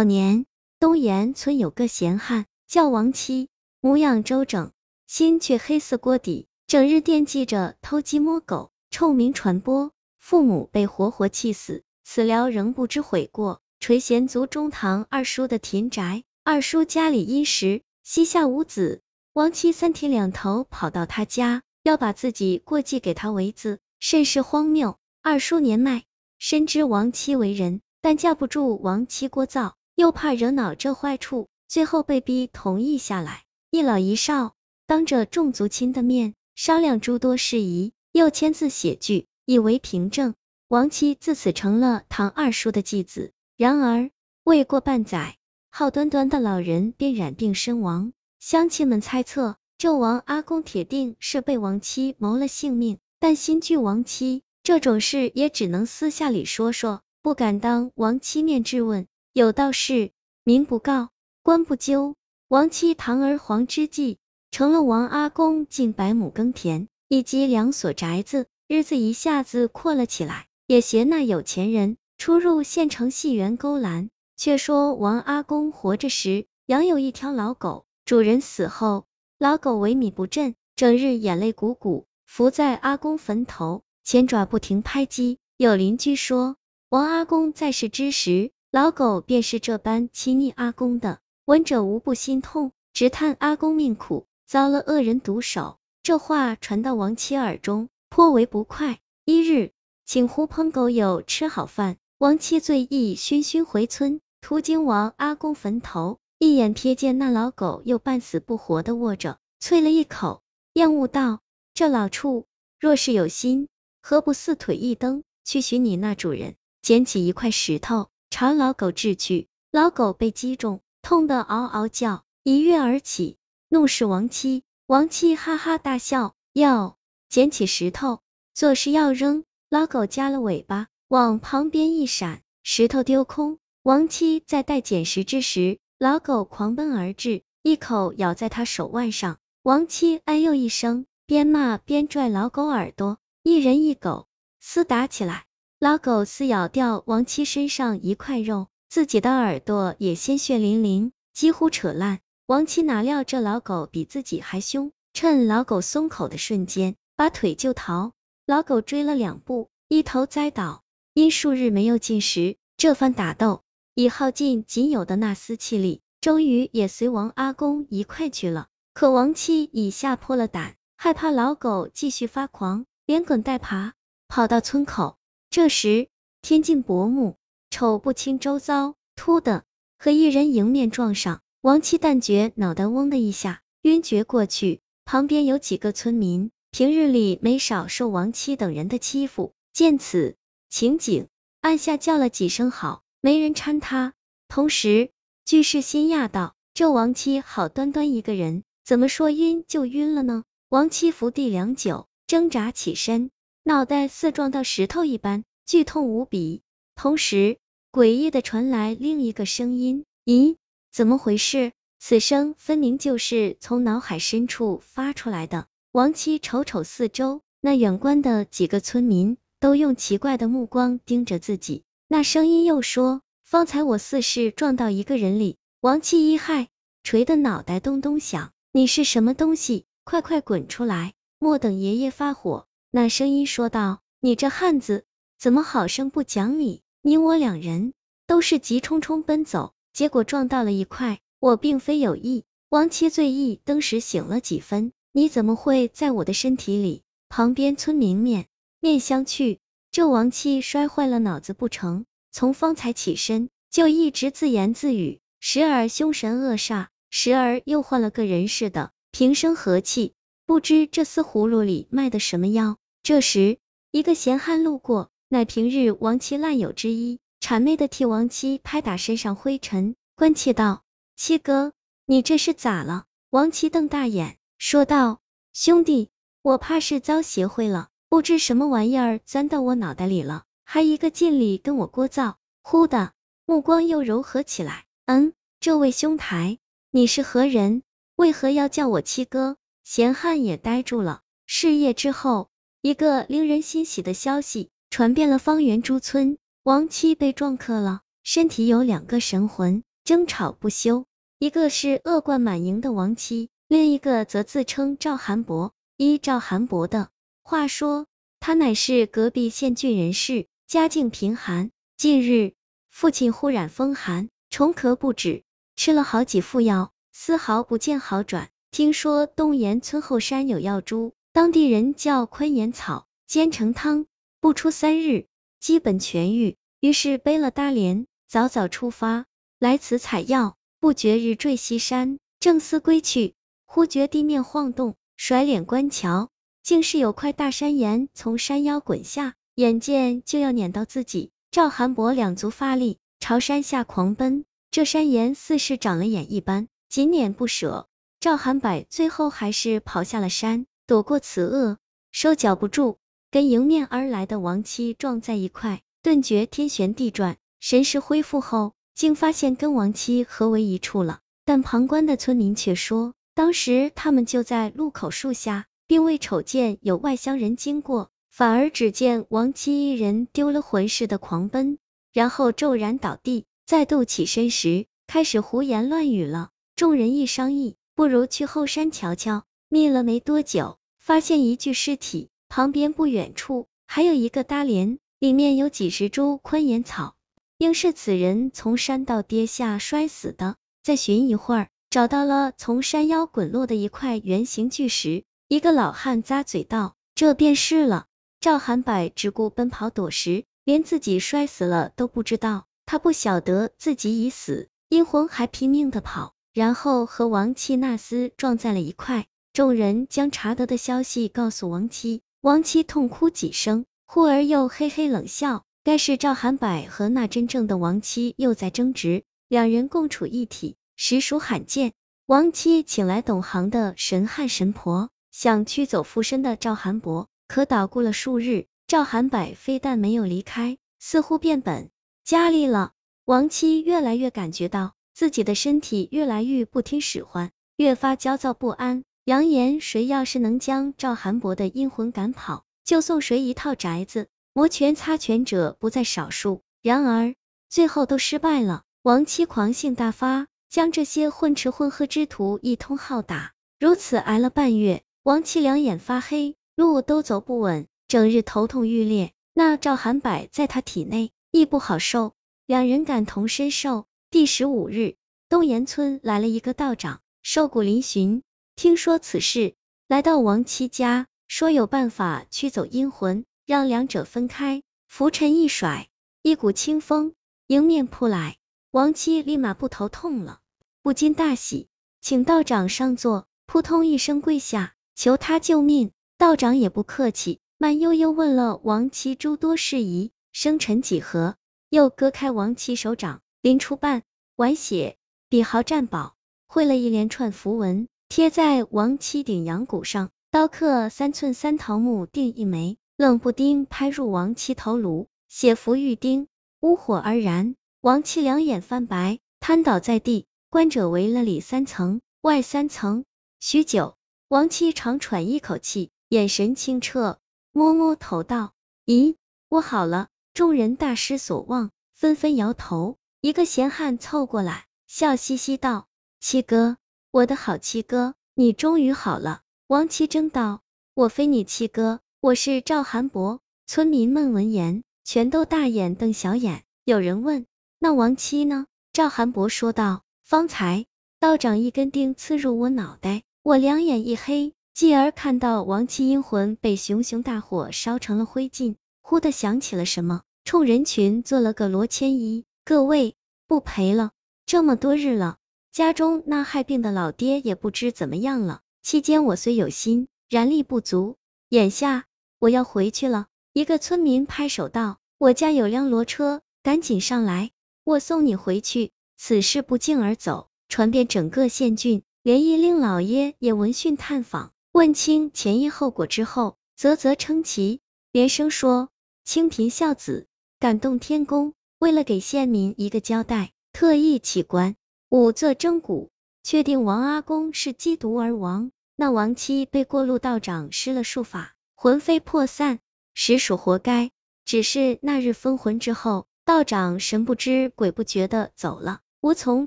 早年，东岩村有个闲汉，叫王七，模样周整，心却黑似锅底，整日惦记着偷鸡摸狗，臭名传播，父母被活活气死，死了仍不知悔过，垂涎族中堂二叔的田宅。二叔家里殷实，膝下无子，王七三天两头跑到他家，要把自己过继给他为子，甚是荒谬。二叔年迈，深知王七为人，但架不住王七聒噪，又怕惹恼这坏处，最后被逼同意下来。一老一少当着众族亲的面商量诸多事宜，又签字写据，以为凭证。王七自此成了唐二叔的继子。然而未过半载。好端端的老人便染病身亡，乡亲们猜测纣王阿公铁定是被王妻谋了性命，但心惧王妻，这种事也只能私下里说说，不敢当王妻面质问。有道是民不告，官不究。王妻堂而皇之际，成了王阿公近百亩耕田以及两所宅子，日子一下子阔了起来，也嫌那有钱人出入县城戏园勾栏。却说王阿公活着时养有一条老狗，主人死后，老狗萎靡不振，整日眼泪鼓鼓，伏在阿公坟头，前爪不停拍击。有邻居说，王阿公在世之时，老狗便是这般亲昵阿公的，闻者无不心痛，直叹阿公命苦，遭了恶人毒手。这话传到王妻耳中，颇为不快。一日，请狐朋狗友吃好饭，王妻醉意醺醺回村。途经王阿公坟头，一眼瞥见那老狗又半死不活的卧着，啐了一口，厌恶道：“这老畜若是有心，何不四腿一蹬，去寻你那主人？”捡起一块石头，朝老狗掷去。老狗被击中，痛得嗷嗷叫，一跃而起，怒视王妻。王妻哈哈大笑，要捡起石头，作势要扔。老狗夹了尾巴，往旁边一闪，石头丢空。王七在待捡食之时，老狗狂奔而至，一口咬在他手腕上。王七哎呦一声，边骂边拽老狗耳朵，一人一狗厮打起来。老狗撕咬掉王七身上一块肉，自己的耳朵也鲜血淋淋，几乎扯烂。王七哪料这老狗比自己还凶，趁老狗松口的瞬间，拔腿就逃。老狗追了两步，一头栽倒。因数日没有进食，这番打斗。已耗尽仅有的那丝气力，终于也随王阿公一块去了。可王七已吓破了胆，害怕老狗继续发狂，连滚带爬跑到村口。这时天近薄暮，瞅不清周遭，突的和一人迎面撞上，王七但觉脑袋嗡的一下，晕厥过去。旁边有几个村民，平日里没少受王七等人的欺负，见此情景，暗下叫了几声好。没人搀他，同时居士心讶道：“这王七好端端一个人，怎么说晕就晕了呢？”王七伏地良久，挣扎起身，脑袋似撞到石头一般，剧痛无比。同时，诡异的传来另一个声音：“咦，怎么回事？”此声分明就是从脑海深处发出来的。王七瞅瞅四周，那远观的几个村民都用奇怪的目光盯着自己。那声音又说：“方才我似是撞到一个人里。”王七一害，锤的脑袋咚咚响。你是什么东西？快快滚出来！莫等爷爷发火。那声音说道：“你这汉子怎么好生不讲理？你我两人都是急冲冲奔走，结果撞到了一块。我并非有意。”王七醉意登时醒了几分。你怎么会在我的身体里？旁边村民面面相觑。这王七摔坏了脑子不成？从方才起身就一直自言自语，时而凶神恶煞，时而又换了个人似的，平生和气，不知这丝葫芦里卖的什么药。这时，一个闲汉路过，乃平日王七烂友之一，谄媚的替王七拍打身上灰尘，关切道：“七哥，你这是咋了？”王七瞪大眼，说道：“兄弟，我怕是遭邪会了。”不知什么玩意儿钻到我脑袋里了，还一个劲里跟我聒噪。忽的目光又柔和起来。嗯，这位兄台，你是何人？为何要叫我七哥？闲汉也呆住了。事业之后，一个令人欣喜的消息传遍了方圆诸村，王七被撞克了，身体有两个神魂，争吵不休。一个是恶贯满盈的王妻，另一个则自称赵寒伯。依赵寒伯的话说，他乃是隔壁县郡人士，家境贫寒。近日父亲忽染风寒，重咳不止，吃了好几副药，丝毫不见好转。听说东岩村后山有药株，当地人叫昆岩草，煎成汤，不出三日，基本痊愈。于是背了大镰，早早出发来此采药。不觉日坠西山，正思归去，忽觉地面晃动，甩脸观瞧，竟是有块大山岩从山腰滚下，眼见就要碾到自己。赵寒伯两足发力，朝山下狂奔。这山岩似是长了眼一般，紧撵不舍。赵寒柏最后还是跑下了山，躲过此厄，收脚不住，跟迎面而来的王妻撞在一块，顿觉天旋地转，神识恢复后。竟发现跟王妻合为一处了，但旁观的村民却说，当时他们就在路口树下，并未瞅见有外乡人经过，反而只见王妻一人丢了魂似的狂奔，然后骤然倒地，再度起身时，开始胡言乱语了。众人一商议，不如去后山瞧瞧。觅了没多久，发现一具尸体，旁边不远处还有一个搭帘，里面有几十株昆岩草。应是此人从山道跌下摔死的。再寻一会儿，找到了从山腰滚落的一块圆形巨石。一个老汉咂嘴道：“这便是了。”赵寒柏只顾奔跑躲石，连自己摔死了都不知道。他不晓得自己已死，阴魂还拼命的跑，然后和王妻纳斯撞在了一块。众人将查得的消息告诉王七，王七痛哭几声，忽而又嘿嘿冷笑。该是赵寒柏和那真正的王七又在争执，两人共处一体，实属罕见。王七请来懂行的神汉神婆，想驱走附身的赵寒柏，可捣鼓了数日，赵寒柏非但没有离开，似乎变本加厉了。王七越来越感觉到自己的身体越来越不听使唤，越发焦躁不安，扬言谁要是能将赵寒伯的阴魂赶跑，就送谁一套宅子。摩拳擦拳者不在少数，然而最后都失败了。王妻狂性大发，将这些混吃混喝之徒一通好打。如此挨了半月，王七两眼发黑，路都走不稳，整日头痛欲裂。那赵寒柏在他体内亦不好受，两人感同身受。第十五日，东岩村来了一个道长，瘦骨嶙峋，听说此事，来到王七家，说有办法驱走阴魂。让两者分开，拂尘一甩，一股清风迎面扑来，王七立马不头痛了，不禁大喜，请道长上座，扑通一声跪下，求他救命。道长也不客气，慢悠悠问了王七诸多事宜，生辰几何，又割开王七手掌，临出半碗血，笔毫蘸宝，绘了一连串符文，贴在王七顶阳骨上，刀刻三寸三桃木定一枚。冷不丁拍入王七头颅，血符玉钉，乌火而燃。王七两眼翻白，瘫倒在地。观者围了里三层外三层，许久，王七长喘一口气，眼神清澈，摸摸头道：“咦，我好了。”众人大失所望，纷纷摇头。一个闲汉凑过来，笑嘻嘻道：“七哥，我的好七哥，你终于好了。”王七争道：“我非你七哥。”我是赵韩博，村民们闻言全都大眼瞪小眼。有人问：“那王七呢？”赵韩博说道：“方才道长一根钉刺入我脑袋，我两眼一黑，继而看到王七阴魂被熊熊大火烧成了灰烬，忽的想起了什么，冲人群做了个罗千一：“各位不陪了，这么多日了，家中那害病的老爹也不知怎么样了。期间我虽有心，然力不足，眼下。”我要回去了。一个村民拍手道：“我家有辆骡车，赶紧上来，我送你回去。”此事不胫而走，传遍整个县郡，连一令老爷也闻讯探访，问清前因后果之后，啧啧称奇，连声说：“清贫孝子，感动天公。”为了给县民一个交代，特意起棺，五仄征蛊，确定王阿公是缉毒而亡。那亡妻被过路道长施了术法。魂飞魄散，实属活该。只是那日分魂之后，道长神不知鬼不觉的走了。无从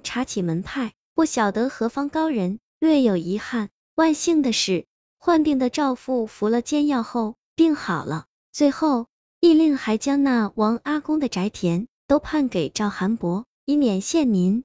查起门派，不晓得何方高人，略有遗憾。万幸的是，患病的赵父服了煎药后，病好了。最后，义令还将那王阿公的宅田都判给赵寒伯，以免县民